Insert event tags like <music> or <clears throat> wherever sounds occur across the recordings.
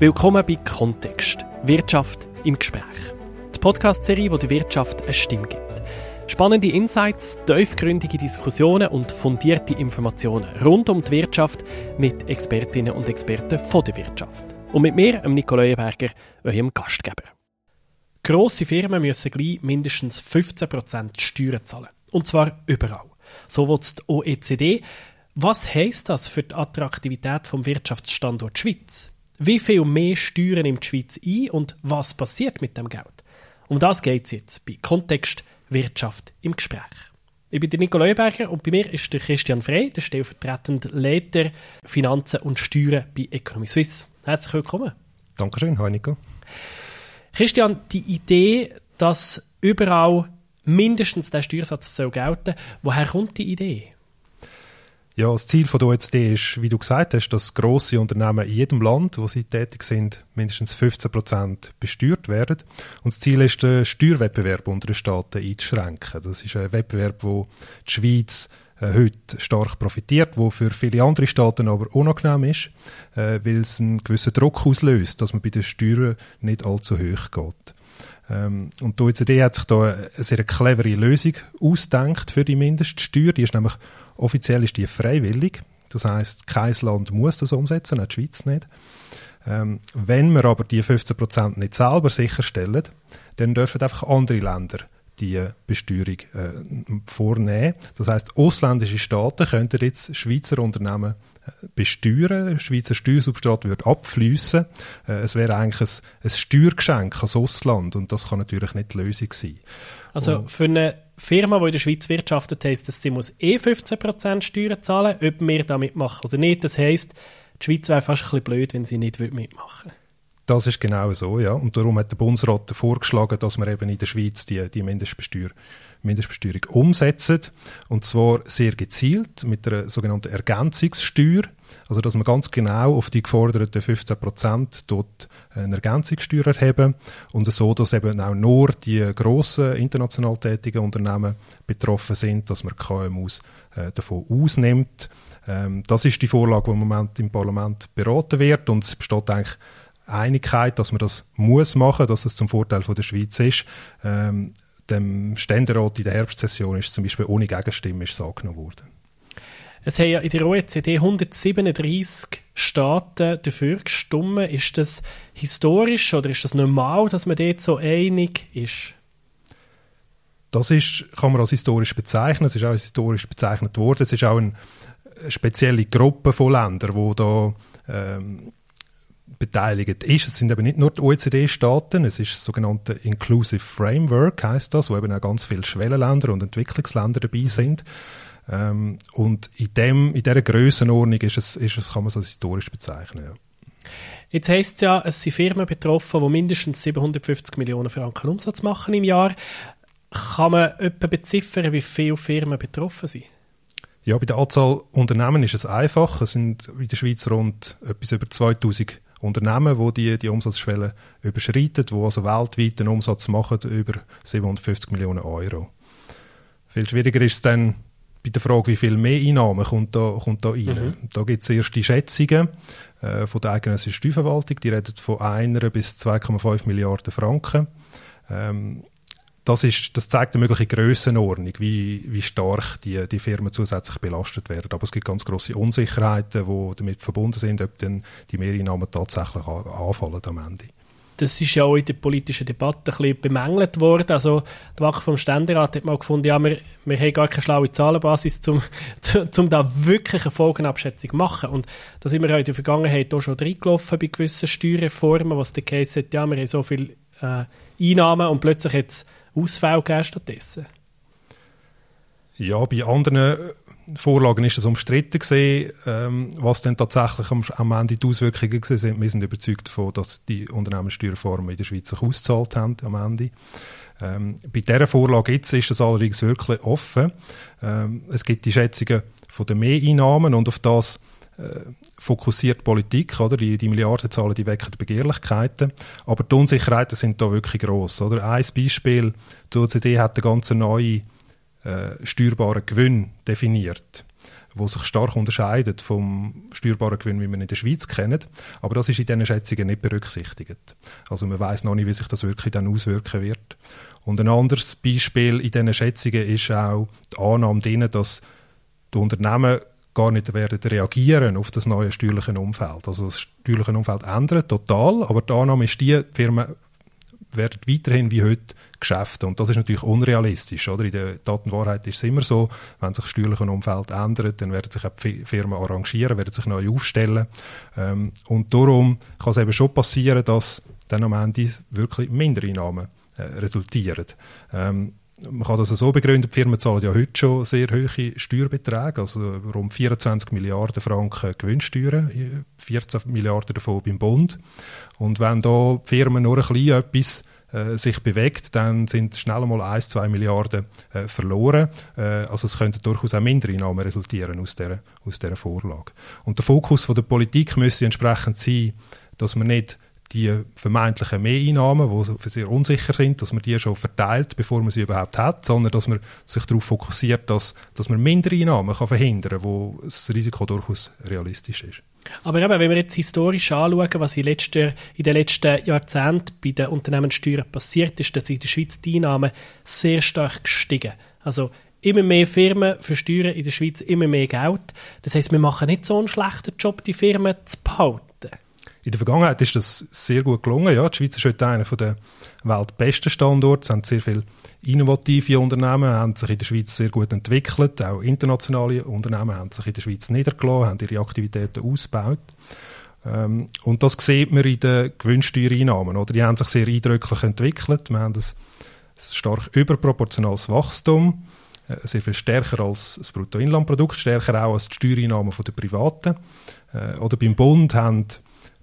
Willkommen bei Kontext. Wirtschaft im Gespräch. Die Podcast-Serie, wo der Wirtschaft eine Stimme gibt. Spannende Insights, tiefgründige Diskussionen und fundierte Informationen rund um die Wirtschaft mit Expertinnen und Experten von der Wirtschaft. Und mit mir, Nico Leuenberger, eurem Gastgeber. Grosse Firmen müssen gleich mindestens 15% Steuern zahlen. Und zwar überall. So will die OECD. Was heisst das für die Attraktivität vom Wirtschaftsstandort Schweiz? Wie viel mehr Steuern nimmt die Schweiz ein und was passiert mit dem Geld? Um das geht es jetzt bei Kontext Wirtschaft im Gespräch. Ich bin der Nico Leuberger und bei mir ist der Christian Frey, der stellvertretende Leiter Finanzen und Steuern bei Economy Suisse. Herzlich willkommen. Dankeschön, hi Nico. Christian, die Idee, dass überall mindestens der Steuersatz soll gelten, woher kommt die Idee? Ja, das Ziel von der OECD ist, wie du gesagt hast, dass grosse Unternehmen in jedem Land, wo sie tätig sind, mindestens 15 Prozent besteuert werden. Und das Ziel ist, den Steuerwettbewerb unter den Staaten einzuschränken. Das ist ein Wettbewerb, wo die Schweiz äh, heute stark profitiert, wo für viele andere Staaten aber unangenehm ist, äh, weil es einen gewissen Druck auslöst, dass man bei den Steuern nicht allzu hoch geht. Ähm, und die OECD hat sich da eine sehr clevere Lösung ausgedacht für die Mindeststeuer. Die ist nämlich offiziell ist die freiwillig. Das heißt, kein Land muss das umsetzen, auch die Schweiz nicht. Ähm, wenn wir aber die 15% nicht selber sicherstellen, dann dürfen einfach andere Länder die Besteuerung äh, vornehmen. Das heißt, ausländische Staaten könnten jetzt Schweizer Unternehmen besteuern. Schweizer Steuersubstrat würde abfließen. Äh, es wäre eigentlich ein, ein Steuergeschenk ans Ausland und das kann natürlich nicht die Lösung sein. Also und für eine Firma, die in der Schweiz wirtschaftet, heisst das, sie muss eh 15% Steuern zahlen, ob wir damit machen oder nicht. Das heisst, die Schweiz wäre fast ein bisschen blöd, wenn sie nicht mitmachen würde. Das ist genau so, ja. Und darum hat der Bundesrat vorgeschlagen, dass wir eben in der Schweiz die, die Mindestbesteuer, Mindestbesteuerung umsetzen. Und zwar sehr gezielt mit einer sogenannten Ergänzungssteuer. Also, dass man ganz genau auf die geforderten 15 Prozent dort eine Ergänzungssteuer erheben und so, dass eben auch nur die grossen international tätigen Unternehmen betroffen sind, dass man KMUs äh, davon ausnimmt. Ähm, das ist die Vorlage, die im Moment im Parlament beraten wird und es besteht eigentlich Einigkeit, dass man das muss machen, dass es zum Vorteil von der Schweiz ist. Ähm, dem Ständerat in der Herbstsession ist zum Beispiel ohne Gegenstimme ist angenommen worden. Es haben ja in der OECD 137 Staaten dafür gestimmt. Ist das historisch oder ist das normal, dass man dort so einig ist? Das ist, kann man als historisch bezeichnen. Es ist auch historisch bezeichnet worden. Es ist auch eine spezielle Gruppe von Ländern, die da ähm, beteiligt ist. Es sind eben nicht nur die OECD-Staaten, es ist das sogenannte Inclusive Framework, heißt das, wo eben auch ganz viele Schwellenländer und Entwicklungsländer dabei sind. Ähm, und in, dem, in dieser Grössenordnung ist es, ist es, kann man es als historisch bezeichnen. Ja. Jetzt heisst es ja, es sind Firmen betroffen, die mindestens 750 Millionen Franken Umsatz machen im Jahr. Kann man etwa beziffern, wie viele Firmen betroffen sind? Ja, bei der Anzahl Unternehmen ist es einfach. Es sind in der Schweiz rund etwas über 2000 Unternehmen, die die, die Umsatzschwelle überschreiten, die also weltweit einen Umsatz machen über 750 Millionen Euro. Viel schwieriger ist es dann bei der Frage, wie viel mehr Einnahmen kommt da, kommt da rein. Mhm. Da gibt es erste Schätzungen äh, von der eigenen Steuerverwaltung, die reden von 1 bis 2,5 Milliarden Franken. Ähm, das, ist, das zeigt eine mögliche Grössenordnung, wie, wie stark die, die Firmen zusätzlich belastet werden. Aber es gibt ganz große Unsicherheiten, die damit verbunden sind, ob dann die Mehreinnahmen tatsächlich anfallen am Ende. Das ist ja auch in der politischen Debatte ein bisschen bemängelt worden. Also, der Wache vom Ständerat hat mal gefunden, ja, wir, wir haben gar keine schlaue Zahlenbasis, um <laughs> zum da wirklich eine Folgenabschätzung zu machen. Und da sind wir in der Vergangenheit auch schon reingelaufen bei gewissen Steuerreformen, was der Case hat, ja, wir haben so viele äh, Einnahmen und plötzlich jetzt Ausfälle gegeben stattdessen? Ja, bei anderen äh, Vorlagen ist es umstritten gesehen, ähm, was dann tatsächlich am, am Ende die Auswirkungen sind. Wir sind überzeugt davon, dass die Unternehmenssteuerreformen in der Schweiz sich ausgezahlt haben am Ende. Ähm, bei dieser Vorlage jetzt ist es allerdings wirklich offen. Ähm, es gibt die Schätzungen von den Mehreinnahmen und auf das äh, fokussiert Politik, oder? Die, die Milliardenzahlen, die wecken Begehrlichkeiten. Aber die Unsicherheiten sind da wirklich gross, oder? Ein Beispiel, die OECD hat einen ganz neuen äh, steuerbaren Gewinn definiert, wo sich stark unterscheidet vom steuerbaren Gewinn, wie man in der Schweiz kennt. Aber das ist in diesen Schätzungen nicht berücksichtigt. Also man weiß noch nicht, wie sich das wirklich dann auswirken wird. Und ein anderes Beispiel in diesen Schätzungen ist auch die Annahme drin, dass die Unternehmen gar nicht werden reagieren auf das neue steuerliche Umfeld. Also das steuerliche Umfeld ändert total, aber die Annahme ist die, die Firmen werden weiterhin wie heute Geschäfte. Und das ist natürlich unrealistisch. Oder? In der Datenwahrheit ist es immer so, wenn sich das steuerliche Umfeld ändert, dann werden sich auch die Firmen arrangieren, werden sich neu aufstellen. Ähm, und darum kann es eben schon passieren, dass dann am Ende wirklich Mindereinnahmen äh, resultieren. Ähm, man kann das so begründen, die Firmen zahlen ja heute schon sehr hohe Steuerbeträge, also rund 24 Milliarden Franken Gewinnsteuern, 14 Milliarden davon beim Bund. Und wenn da die Firmen nur ein bisschen etwas äh, sich bewegt, dann sind schnell mal 1, 2 Milliarden äh, verloren. Äh, also es könnten durchaus auch Mindereinnahmen resultieren aus dieser, aus dieser Vorlage. Und der Fokus von der Politik müsste entsprechend sein, dass man nicht die vermeintlichen Mehreinnahmen, die sehr unsicher sind, dass man die schon verteilt, bevor man sie überhaupt hat, sondern dass man sich darauf fokussiert, dass, dass man Mindereinnahmen kann verhindern kann, wo das Risiko durchaus realistisch ist. Aber eben, wenn wir jetzt historisch anschauen, was in, letzter, in den letzten Jahrzehnten bei den Unternehmenssteuern passiert ist, dass in der Schweiz die Einnahmen sehr stark gestiegen. Also immer mehr Firmen versteuern in der Schweiz immer mehr Geld. Das heißt, wir machen nicht so einen schlechten Job, die Firmen zu behalten. In der Vergangenheit ist das sehr gut gelungen. Ja, die Schweiz ist heute einer der weltbesten Standorte. Es haben sehr viele innovative Unternehmen, haben sich in der Schweiz sehr gut entwickelt. Auch internationale Unternehmen haben sich in der Schweiz niedergelassen, haben ihre Aktivitäten ausgebaut. Ähm, und das sieht man in den Gewinnsteuereinnahmen. Oder? Die haben sich sehr eindrücklich entwickelt. Wir haben ein stark überproportionales Wachstum, äh, sehr viel stärker als das Bruttoinlandprodukt, stärker auch als die Steuereinnahmen der Privaten. Äh, oder beim Bund haben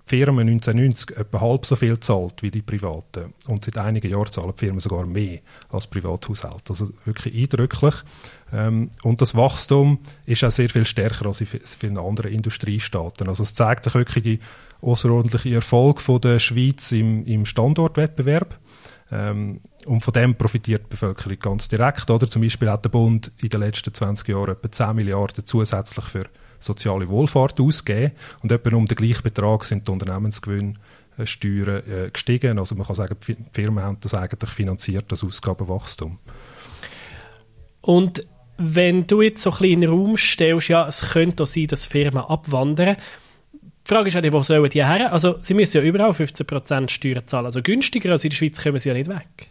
Firmen 1990 etwa halb so viel zahlt wie die Privaten. Und seit einigen Jahren zahlen die Firmen sogar mehr als Privathaushalte. Also wirklich eindrücklich. Ähm, und das Wachstum ist auch sehr viel stärker als in vielen anderen Industriestaaten. Also es zeigt sich wirklich die außerordentliche Erfolg von der Schweiz im, im Standortwettbewerb. Ähm, und von dem profitiert die Bevölkerung ganz direkt. Oder? Zum Beispiel hat der Bund in den letzten 20 Jahren etwa 10 Milliarden zusätzlich für soziale Wohlfahrt ausgeben und etwa um den gleichen Betrag sind die Unternehmensgewinnsteuern äh, gestiegen. Also man kann sagen, die Firmen haben das eigentlich finanziert, das Ausgabenwachstum. Und wenn du jetzt so ein bisschen in den Raum stellst, ja, es könnte auch sein, dass Firmen abwandern, die Frage ist ja, wo sollen die her? Also, sie müssen ja überall 15% Steuern zahlen. Also günstiger als in der Schweiz kommen sie ja nicht weg.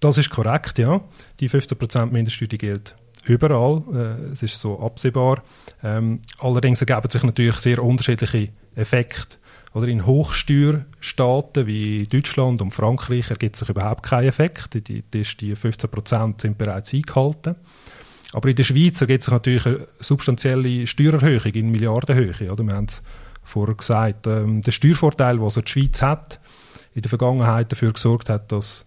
Das ist korrekt, ja. Die 15% Mindeststeuer gilt überall. Äh, es ist so absehbar. Ähm, allerdings ergeben sich natürlich sehr unterschiedliche Effekte. Oder in Hochsteuerstaaten wie Deutschland und Frankreich ergibt sich überhaupt kein Effekt. Die, die, die 15% sind bereits eingehalten. Aber in der Schweiz ergibt sich natürlich eine substanzielle Steuererhöhung in Milliardenhöhe. Oder? Wir haben es vorher gesagt. Ähm, der Steuervorteil, den also die Schweiz hat, in der Vergangenheit dafür gesorgt hat, dass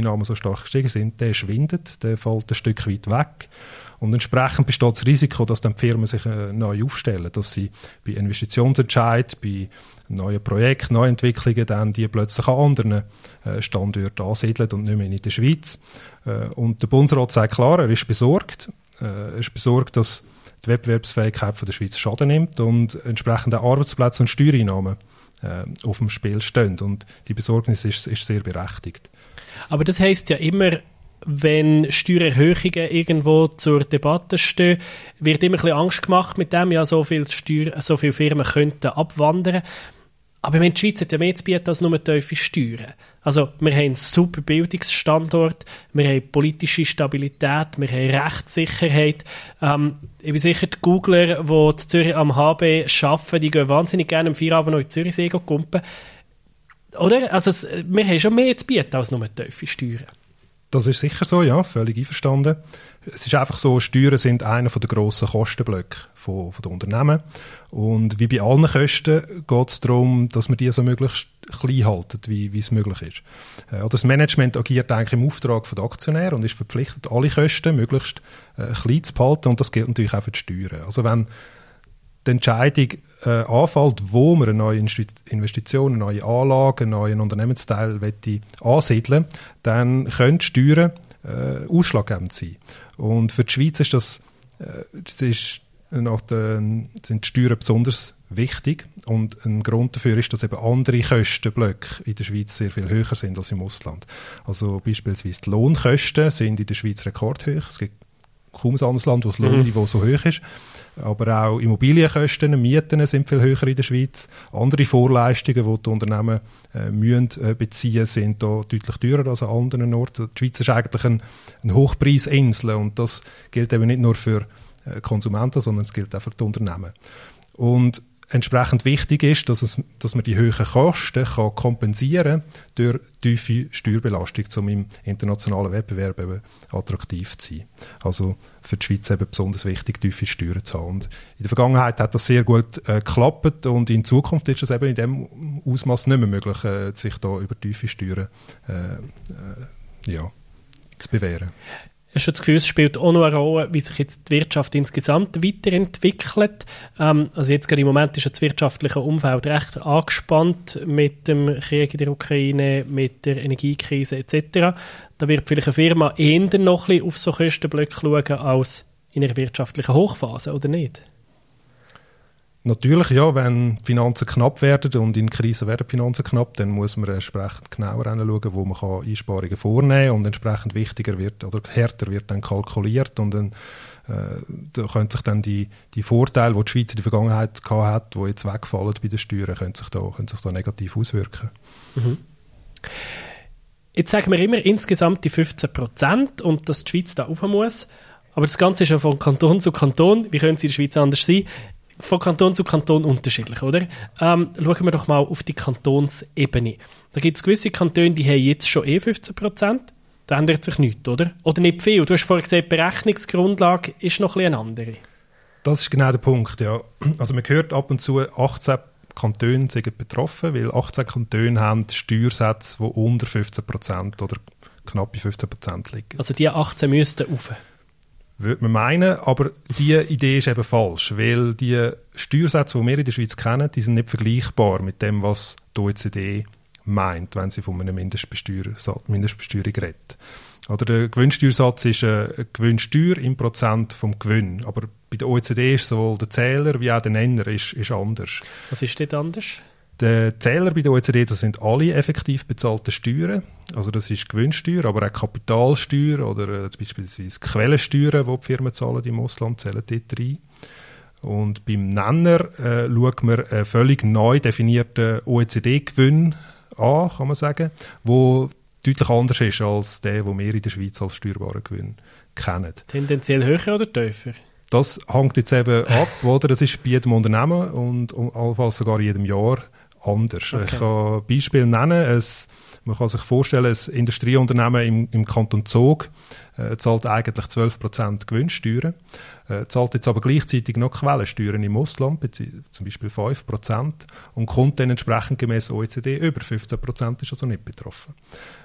Einnahmen so stark gestiegen sind, der schwindet, der fällt ein Stück weit weg. Und entsprechend besteht das Risiko, dass dann die Firmen sich äh, neu aufstellen, dass sie bei Investitionsentscheid, bei neuen Projekten, Neuentwicklungen dann die plötzlich an anderen äh, Standorten ansiedeln und nicht mehr in der Schweiz. Äh, und der Bundesrat sagt klar, er ist besorgt. Er ist besorgt, dass die Wettbewerbsfähigkeit von der Schweiz Schaden nimmt und entsprechende Arbeitsplätze und Steuereinnahmen äh, auf dem Spiel stehen. Und die Besorgnis ist, ist sehr berechtigt. Aber das heißt ja immer, wenn Steuererhöhungen irgendwo zur Debatte stehen, wird immer ein bisschen Angst gemacht mit dem, ja, so viele, Steuer, so viele Firmen könnten abwandern. Aber die Schweiz hat ja mehr zu bieten als nur tiefe Steuern. Also, wir haben einen super Bildungsstandort, wir haben politische Stabilität, wir haben Rechtssicherheit. Ähm, ich bin sicher, die Googler, die in Zürich am HB arbeiten, die gehen wahnsinnig gerne am Feierabend noch in Zürichsee kumpen. Oder? Also, wir haben schon mehr zu bieten als nur tiefe Steuern. Das ist sicher so, ja, völlig einverstanden. Es ist einfach so, Steuern sind einer der grossen Kostenblöcke von, von den Unternehmen. Und wie bei allen Kosten geht es darum, dass man die so möglichst klein halten, wie, wie es möglich ist. Äh, das Management agiert eigentlich im Auftrag der Aktionäre und ist verpflichtet, alle Kosten möglichst äh, klein zu behalten. Und das gilt natürlich auch für die Steuern. Also wenn die Entscheidung äh, anfällt, wo man eine neue Investition, eine neue Anlage, einen neuen Unternehmensteil ansiedeln dann können die Steuern äh, ausschlaggebend sein. Und für die Schweiz ist das, äh, das ist nach den, sind die Steuern besonders wichtig und ein Grund dafür ist, dass eben andere Kostenblöcke in der Schweiz sehr viel höher sind als im Ausland. Also beispielsweise die Lohnkosten sind in der Schweiz rekordhoch. Es gibt kaum ein anderes Land, wo das. Lohnniveau mhm. so hoch ist. Aber auch Immobilienkosten, Mieten sind viel höher in der Schweiz. Andere Vorleistungen, die die Unternehmen äh, müssen, äh, beziehen, sind da deutlich teurer als an anderen Orten. Die Schweiz ist eigentlich ein, ein Hochpreisinsel und das gilt eben nicht nur für äh, Konsumenten, sondern es gilt auch für die Unternehmen. Und entsprechend wichtig ist, dass, es, dass man die hohen Kosten kann kompensieren durch tiefe Steuerbelastung, um im internationalen Wettbewerb eben attraktiv zu sein. Also für die Schweiz eben besonders wichtig, tiefe Steuern zu haben. Und in der Vergangenheit hat das sehr gut äh, geklappt und in Zukunft ist es eben in dem Ausmaß nicht mehr möglich, äh, sich da über tiefe Steuern äh, äh ja, zu bewähren hast schon das Gefühl, es spielt auch noch eine Rolle, wie sich jetzt die Wirtschaft insgesamt weiterentwickelt. Ähm, also jetzt gerade im Moment ist das wirtschaftliche Umfeld recht angespannt mit dem Krieg in der Ukraine, mit der Energiekrise etc. Da wird vielleicht eine Firma eher noch ein bisschen auf so Kostenblöcke schauen als in einer wirtschaftlichen Hochphase, oder nicht? Natürlich, ja, wenn Finanzen knapp werden und in Krisen werden Finanzen knapp, dann muss man entsprechend genauer anschauen, wo man kann Einsparungen vornehmen kann und entsprechend wichtiger wird oder härter wird dann kalkuliert und dann äh, da können sich dann die, die Vorteile, die die Schweiz in der Vergangenheit gehabt hat, die jetzt wegfallen bei den Steuern, können sich da, können sich da negativ auswirken. Mhm. Jetzt sagen wir immer insgesamt die 15 Prozent und dass die Schweiz da rauf muss. Aber das Ganze ist ja von Kanton zu Kanton. Wie können sie in der Schweiz anders sein? Von Kanton zu Kanton unterschiedlich, oder? Ähm, schauen wir doch mal auf die Kantonsebene. Da gibt es gewisse Kantone, die haben jetzt schon eh 15 Prozent. Da ändert sich nichts, oder? Oder nicht viel. Du hast vorhin gesagt, die Berechnungsgrundlage ist noch ein eine andere. Das ist genau der Punkt, ja. Also man hört ab und zu, 18 Kantone sind betroffen, weil 18 Kantone haben Steuersätze, die unter 15 Prozent oder knapp bei 15 Prozent liegen. Also die 18 müssten rauf? Würde man meinen, aber diese Idee ist eben falsch, weil die Steuersätze, die wir in der Schweiz kennen, die sind nicht vergleichbar mit dem, was die OECD meint, wenn sie von einer Mindestbesteuerung, Mindestbesteuerung redet. Oder der Gewinnsteuersatz ist eine Gewinnsteuer im Prozent vom Gewinn, aber bei der OECD ist sowohl der Zähler wie auch der Nenner ist, ist anders. Was ist dort anders? Der Zähler bei der OECD, das sind alle effektiv bezahlten Steuern. Also das ist Gewinnsteuer, aber auch Kapitalsteuer oder äh, beispielsweise Quellensteuern, die die Firmen zahlen im Ausland, zählen dort rein. Und beim Nenner äh, schaut man einen völlig neu definierten OECD-Gewinn an, kann man sagen, wo deutlich anders ist als der, den wir in der Schweiz als steuerbaren Gewinn kennen. Tendenziell höher oder tiefer? Das hängt jetzt eben ab, oder? Das ist bei jedem Unternehmen und allenfalls sogar in jedem Jahr anders. Okay. Ich kann ein Beispiel nennen. Es, man kann sich vorstellen, ein Industrieunternehmen im, im Kanton Zug äh, zahlt eigentlich 12% Gewinnsteuern, äh, zahlt jetzt aber gleichzeitig noch Quellensteuern im Ausland, zum Beispiel 5%, und kommt dann entsprechend gemäß OECD über 15%, ist also nicht betroffen.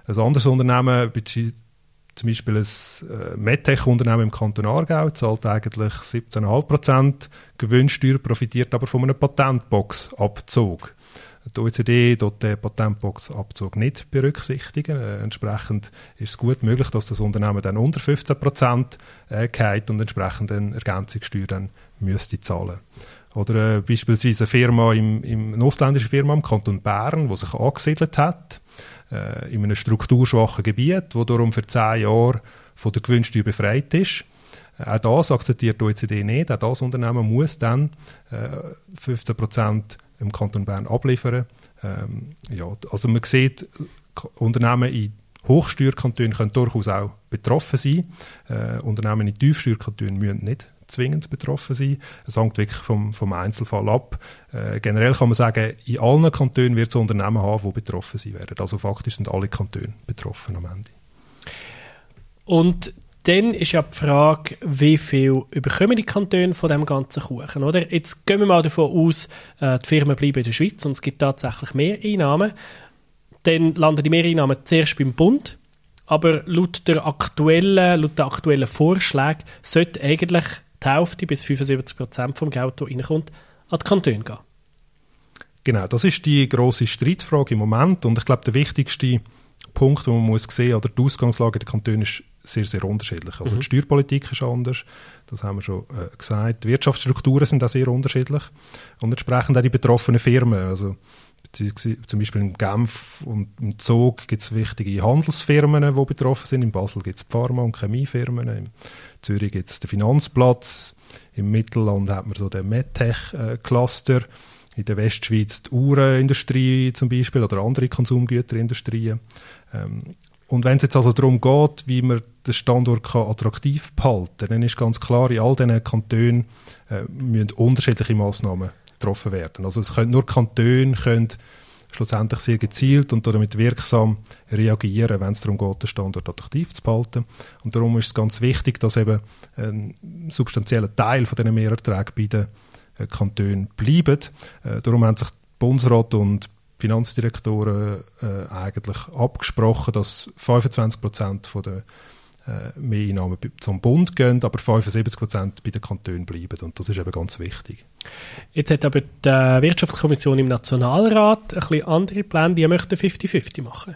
Ein anderes Unternehmen zum Beispiel ein äh, MedTech-Unternehmen im Kanton Aargau zahlt eigentlich 17,5% Gewinnsteuer, profitiert aber von einem Patentbox-Abzug. Die OECD dort den Patentbox-Abzug nicht berücksichtigen. Äh, entsprechend ist es gut möglich, dass das Unternehmen dann unter 15 Prozent äh, geht und entsprechend eine Ergänzungssteuer dann müsste zahlen. Oder äh, beispielsweise eine Firma im, im, eine ausländische Firma im Kanton Bern, die sich angesiedelt hat, äh, in einem strukturschwachen Gebiet, wo darum für zehn Jahre von der Gewinnsteuer befreit ist. Äh, auch das akzeptiert die OECD nicht. Auch das Unternehmen muss dann äh, 15 Prozent im Kanton Bern abliefern. Ähm, ja, also man sieht, Unternehmen in Hochsteuerkantonen können durchaus auch betroffen sein. Äh, Unternehmen in Tiefsteuerkantonen müssen nicht zwingend betroffen sein. Es hängt wirklich vom, vom Einzelfall ab. Äh, generell kann man sagen, in allen Kantonen wird es Unternehmen haben, die betroffen sein werden. Also faktisch sind alle Kantone betroffen am Ende. Und dann ist ja die Frage, wie viel überkommen die Kantone von dem ganzen Kuchen, oder? Jetzt gehen wir mal davon aus, äh, die Firmen bleiben in der Schweiz und es gibt tatsächlich mehr Einnahmen. Dann landen die Mehreinnahmen zuerst beim Bund, aber laut der aktuellen, laut der aktuellen Vorschläge sollte eigentlich die Hälfte bis 75 Prozent vom Geld, das reinkommt, an die Kantone gehen. Genau, das ist die große Streitfrage im Moment und ich glaube, der wichtigste Punkt, den man muss sehen, oder die Ausgangslage der Kantone ist sehr, sehr unterschiedlich. Also mhm. die Steuerpolitik ist anders, das haben wir schon äh, gesagt. Die Wirtschaftsstrukturen sind auch sehr unterschiedlich und entsprechend auch die betroffenen Firmen. Also zum Beispiel in Genf und im Zug gibt es wichtige Handelsfirmen, die betroffen sind. In Basel gibt es Pharma- und Chemiefirmen. In Zürich gibt es den Finanzplatz. Im Mittelland hat man so den MedTech-Cluster. In der Westschweiz die Uhrenindustrie zum Beispiel oder andere Konsumgüterindustrien. Ähm, und wenn es jetzt also darum geht, wie man den Standort kann attraktiv behalten kann, dann ist ganz klar, in all diesen Kantonen äh, müssen unterschiedliche Massnahmen getroffen werden. Also es können nur Kantone können schlussendlich sehr gezielt und damit wirksam reagieren, wenn es darum geht, den Standort attraktiv zu behalten. Und darum ist es ganz wichtig, dass eben ein substanzieller Teil von diesen Mehrerträgen bei den äh, Kantonen bleibt. Äh, darum haben sich Bundesrat und Finanzdirektoren äh, eigentlich abgesprochen, dass 25 Prozent der äh, Mehreinnahmen zum Bund gehen, aber 75 Prozent bei den Kantonen bleiben. Und das ist eben ganz wichtig. Jetzt hat aber die Wirtschaftskommission im Nationalrat ein bisschen andere Pläne, die möchten 50-50 machen.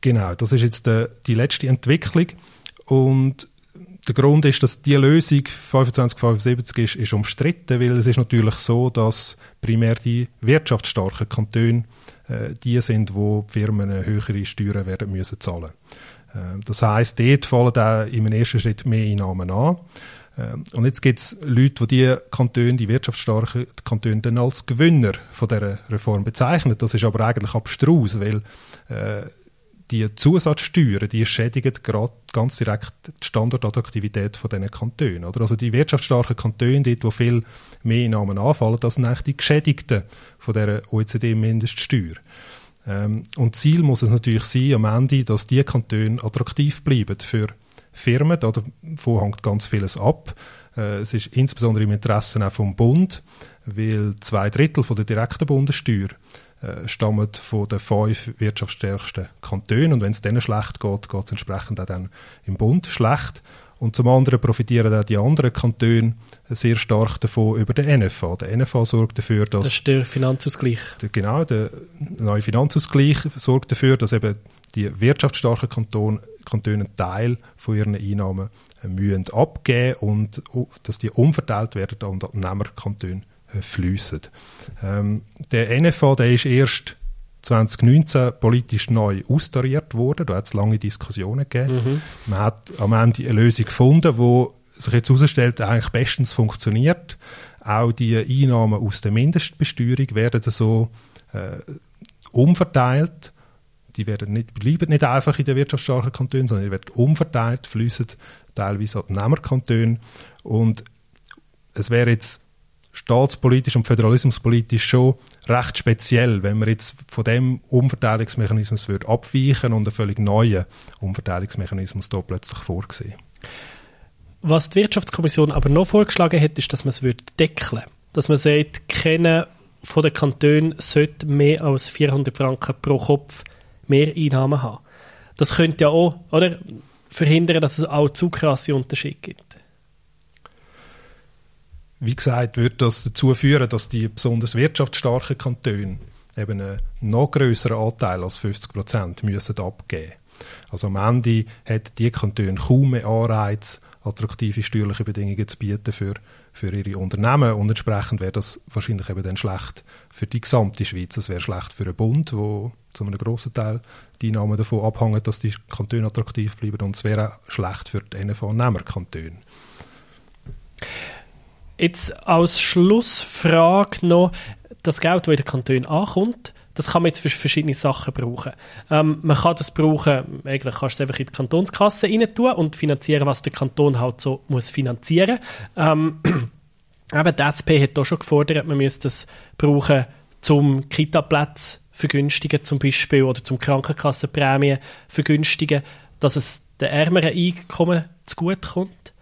Genau, das ist jetzt die, die letzte Entwicklung. Und der Grund ist, dass die Lösung 25-75 ist, ist umstritten, weil es ist natürlich so, dass primär die wirtschaftsstarken Kantone äh, die sind, wo die Firmen höhere Steuern werden müssen zahlen. Äh, das heißt, dort fallen auch im ersten Schritt mehr Einnahmen an. Äh, und jetzt gibt es Leute, die die Kantone, die wirtschaftsstarken Kantone, dann als Gewinner von dieser Reform bezeichnen. Das ist aber eigentlich abstrus, weil äh, die Zusatzsteuern, die schädigen gerade ganz direkt die Standortattraktivität von diesen Kantonen. Oder? Also die wirtschaftsstarken Kantone, dort wo viel mehr Einnahmen anfallen, das sind eigentlich die Geschädigten von dieser OECD-Mindeststeuer. Ähm, und Ziel muss es natürlich sein, am Ende, dass die Kantone attraktiv bleiben für Firmen. Davon hängt ganz vieles ab. Äh, es ist insbesondere im Interesse auch vom Bund, weil zwei Drittel von der direkten Bundessteuer äh, stammen von den fünf wirtschaftsstärksten Kantonen. Und wenn es denen schlecht geht, geht es entsprechend auch dann im Bund schlecht. Und zum anderen profitieren auch die anderen Kantone sehr stark davon über den NFA. Der NFA sorgt dafür, dass... Das ist der Finanzausgleich. Der, genau, der neue Finanzausgleich sorgt dafür, dass eben die wirtschaftsstarken Kantone, Kantone einen Teil von ihren Einnahmen äh, müssen abgeben und dass die umverteilt werden an die Nehmerkantone fließen. Ähm, der NFA, der ist erst 2019 politisch neu austariert worden. Da hat es lange Diskussionen gegeben. Mhm. Man hat am Ende eine Lösung gefunden, die sich jetzt herausstellt, eigentlich bestens funktioniert. Auch die Einnahmen aus der Mindestbesteuerung werden so äh, umverteilt. Die werden nicht, bleiben nicht einfach in den wirtschaftsstarken Kantonen, sondern die werden umverteilt, fließen teilweise an die Nehmerkantone. Und es wäre jetzt staatspolitisch und föderalismuspolitisch schon recht speziell, wenn man jetzt von dem Umverteilungsmechanismus würde abweichen und einen völlig neuen Umverteilungsmechanismus da plötzlich vorsehen. Was die Wirtschaftskommission aber noch vorgeschlagen hat, ist, dass man es würde deckeln Dass man sagt, keiner von den Kantonen sollte mehr als 400 Franken pro Kopf mehr Einnahmen haben. Das könnte ja auch oder, verhindern, dass es auch zu krasse Unterschiede gibt. Wie gesagt, wird das dazu führen, dass die besonders wirtschaftsstarken Kantone eben einen noch größeren Anteil als 50 Prozent müssen abgeben. Also am Ende hat die Kantone kaum mehr Anreiz, attraktive steuerliche Bedingungen zu bieten für, für ihre Unternehmen und entsprechend wäre das wahrscheinlich eben dann schlecht für die gesamte Schweiz. Es wäre schlecht für den Bund, wo zu einem grossen Teil die Einnahmen davon abhängen, dass die Kantone attraktiv bleiben und es wäre auch schlecht für die NFA-Nehmerkantone. Jetzt als Schlussfrage noch, das Geld, das in den Kantonen ankommt, das kann man jetzt für verschiedene Sachen brauchen. Ähm, man kann das brauchen, eigentlich kannst du es einfach in die Kantonskasse rein tun und finanzieren, was der Kanton halt so muss finanzieren. Ähm, <clears throat> eben die SP hat auch schon gefordert, man müsste das brauchen, zum Kita-Platz vergünstigen zum Beispiel oder zum Krankenkassenprämien vergünstigen, dass es den ärmeren Einkommen zugute kommt.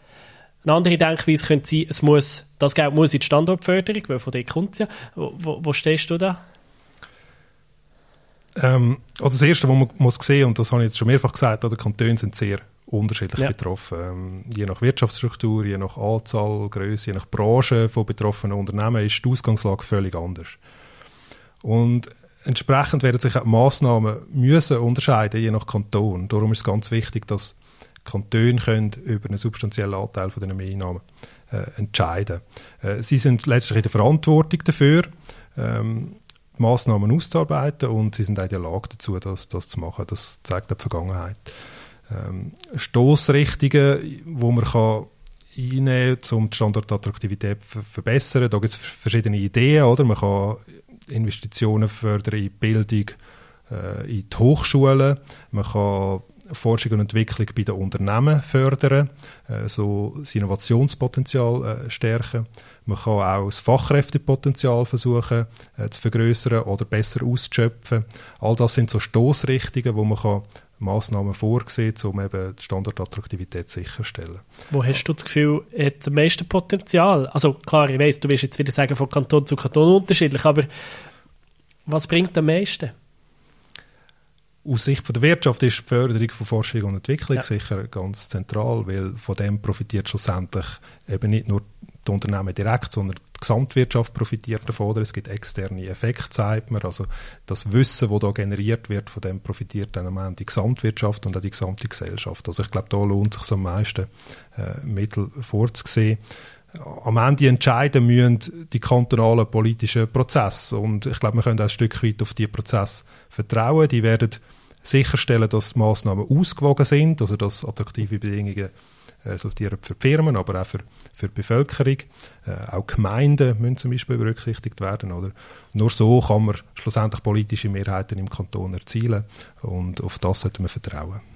Eine andere Denkweise könnte sein, es muss, das Geld muss in die Standortförderung, weil von der kommt es ja. Wo, wo, stehst du da? Ähm, also das Erste, was man muss sehen, und das habe ich jetzt schon mehrfach gesagt, die Kantone sind sehr unterschiedlich ja. betroffen. Ähm, je nach Wirtschaftsstruktur, je nach Anzahl, Größe, je nach Branche von betroffenen Unternehmen ist die Ausgangslage völlig anders. Und entsprechend werden sich auch Massnahmen müssen unterscheiden, je nach Kanton. Darum ist es ganz wichtig, dass Kantone können über einen substanziellen Anteil von den Einnahmen äh, entscheiden. Äh, sie sind letztlich in der Verantwortung dafür, ähm, Maßnahmen auszuarbeiten und sie sind auch in der Lage dazu, das, das zu machen. Das zeigt die Vergangenheit. Ähm, Stoßrichtungen, wo man kann einnehmen kann, um die Standortattraktivität zu verbessern. Da gibt es verschiedene Ideen. Oder? Man kann Investitionen fördern in Bildung, äh, in die Hochschulen. Man kann Forschung und Entwicklung bei den Unternehmen fördern, äh, so das Innovationspotenzial äh, stärken. Man kann auch das Fachkräftepotenzial versuchen äh, zu vergrößern oder besser auszuschöpfen. All das sind so Stoßrichtungen, wo man kann Massnahmen vorsehen, um eben die Standortattraktivität sicherzustellen. Wo hast du das Gefühl, hat am meisten Potenzial? Also klar, ich weiß, du wirst jetzt wieder sagen, von Kanton zu Kanton unterschiedlich, aber was bringt am meisten? Aus Sicht von der Wirtschaft ist die Förderung von Forschung und Entwicklung ja. sicher ganz zentral, weil von dem profitiert schlussendlich eben nicht nur die Unternehmen direkt, sondern die Gesamtwirtschaft profitiert davon. Es gibt externe Effekte, sagt man. Also das Wissen, das da generiert wird, von dem profitiert dann am Ende die Gesamtwirtschaft und auch die gesamte Gesellschaft. Also ich glaube, da lohnt es sich am meisten, äh, Mittel vorzusehen am Ende entscheiden müssen die kantonalen politischen Prozesse. Und ich glaube, wir können auch ein Stück weit auf diese Prozesse vertrauen. Die werden sicherstellen, dass die Massnahmen ausgewogen sind, also dass attraktive Bedingungen resultieren für die Firmen, aber auch für, für die Bevölkerung. Äh, auch Gemeinden müssen zum Beispiel berücksichtigt werden. Oder? Nur so kann man schlussendlich politische Mehrheiten im Kanton erzielen und auf das sollte man vertrauen.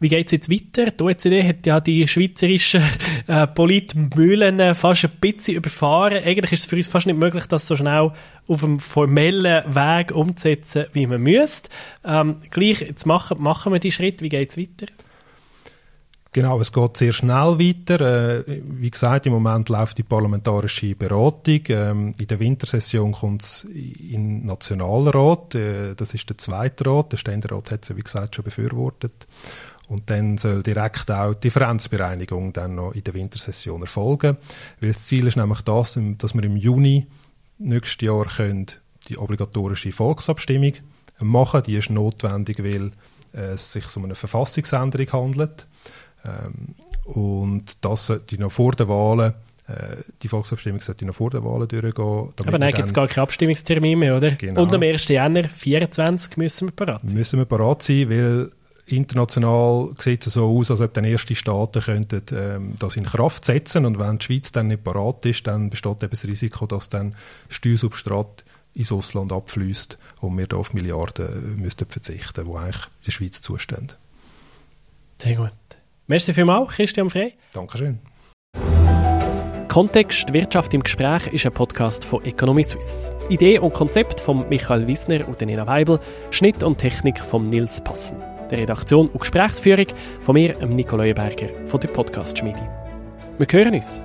Wie geht es jetzt weiter? Die OECD hat ja die schweizerischen äh, Politmühlen äh, fast ein bisschen überfahren. Eigentlich ist es für uns fast nicht möglich, das so schnell auf einem formellen Weg umzusetzen, wie man müsste. Ähm, gleich, jetzt machen, machen wir die Schritte. Wie geht es weiter? Genau, es geht sehr schnell weiter. Äh, wie gesagt, im Moment läuft die parlamentarische Beratung. Ähm, in der Wintersession kommt es in den Nationalrat. Äh, das ist der zweite Rat. Der Ständerat hat es, wie gesagt, schon befürwortet. Und dann soll direkt auch die Differenzbereinigung dann noch in der Wintersession erfolgen. Weil das Ziel ist nämlich das, dass wir im Juni nächstes Jahr können die obligatorische Volksabstimmung machen Die ist notwendig, weil es sich um eine Verfassungsänderung handelt. Ähm, und das sollte noch vor den Wahlen äh, die Volksabstimmung sollte noch vor den Wahlen durchgehen. Aber dann gibt es gar keinen Abstimmungstermin mehr, oder? Genau. Und am 1. Januar 2024 müssen wir parat sein. Müssen wir parat sein, weil international sieht es so aus, als ob dann erste Staaten könnten ähm, das in Kraft setzen und wenn die Schweiz dann nicht parat ist, dann besteht eben das Risiko, dass dann Steuersubstrat ins Ausland abfließt und wir da auf Milliarden äh, müssten verzichten, die eigentlich der Schweiz zustehen. Sehr gut. Merci vielmals, Christian Frey. Dankeschön. Kontext Wirtschaft im Gespräch ist ein Podcast von Economy Suisse. Idee und Konzept von Michael Wiesner und Nina Weibel, Schnitt und Technik von Nils Passen der Redaktion und Gesprächsführung von mir, Nico Leuenberger von der Podcast-Schmiede. Wir hören uns.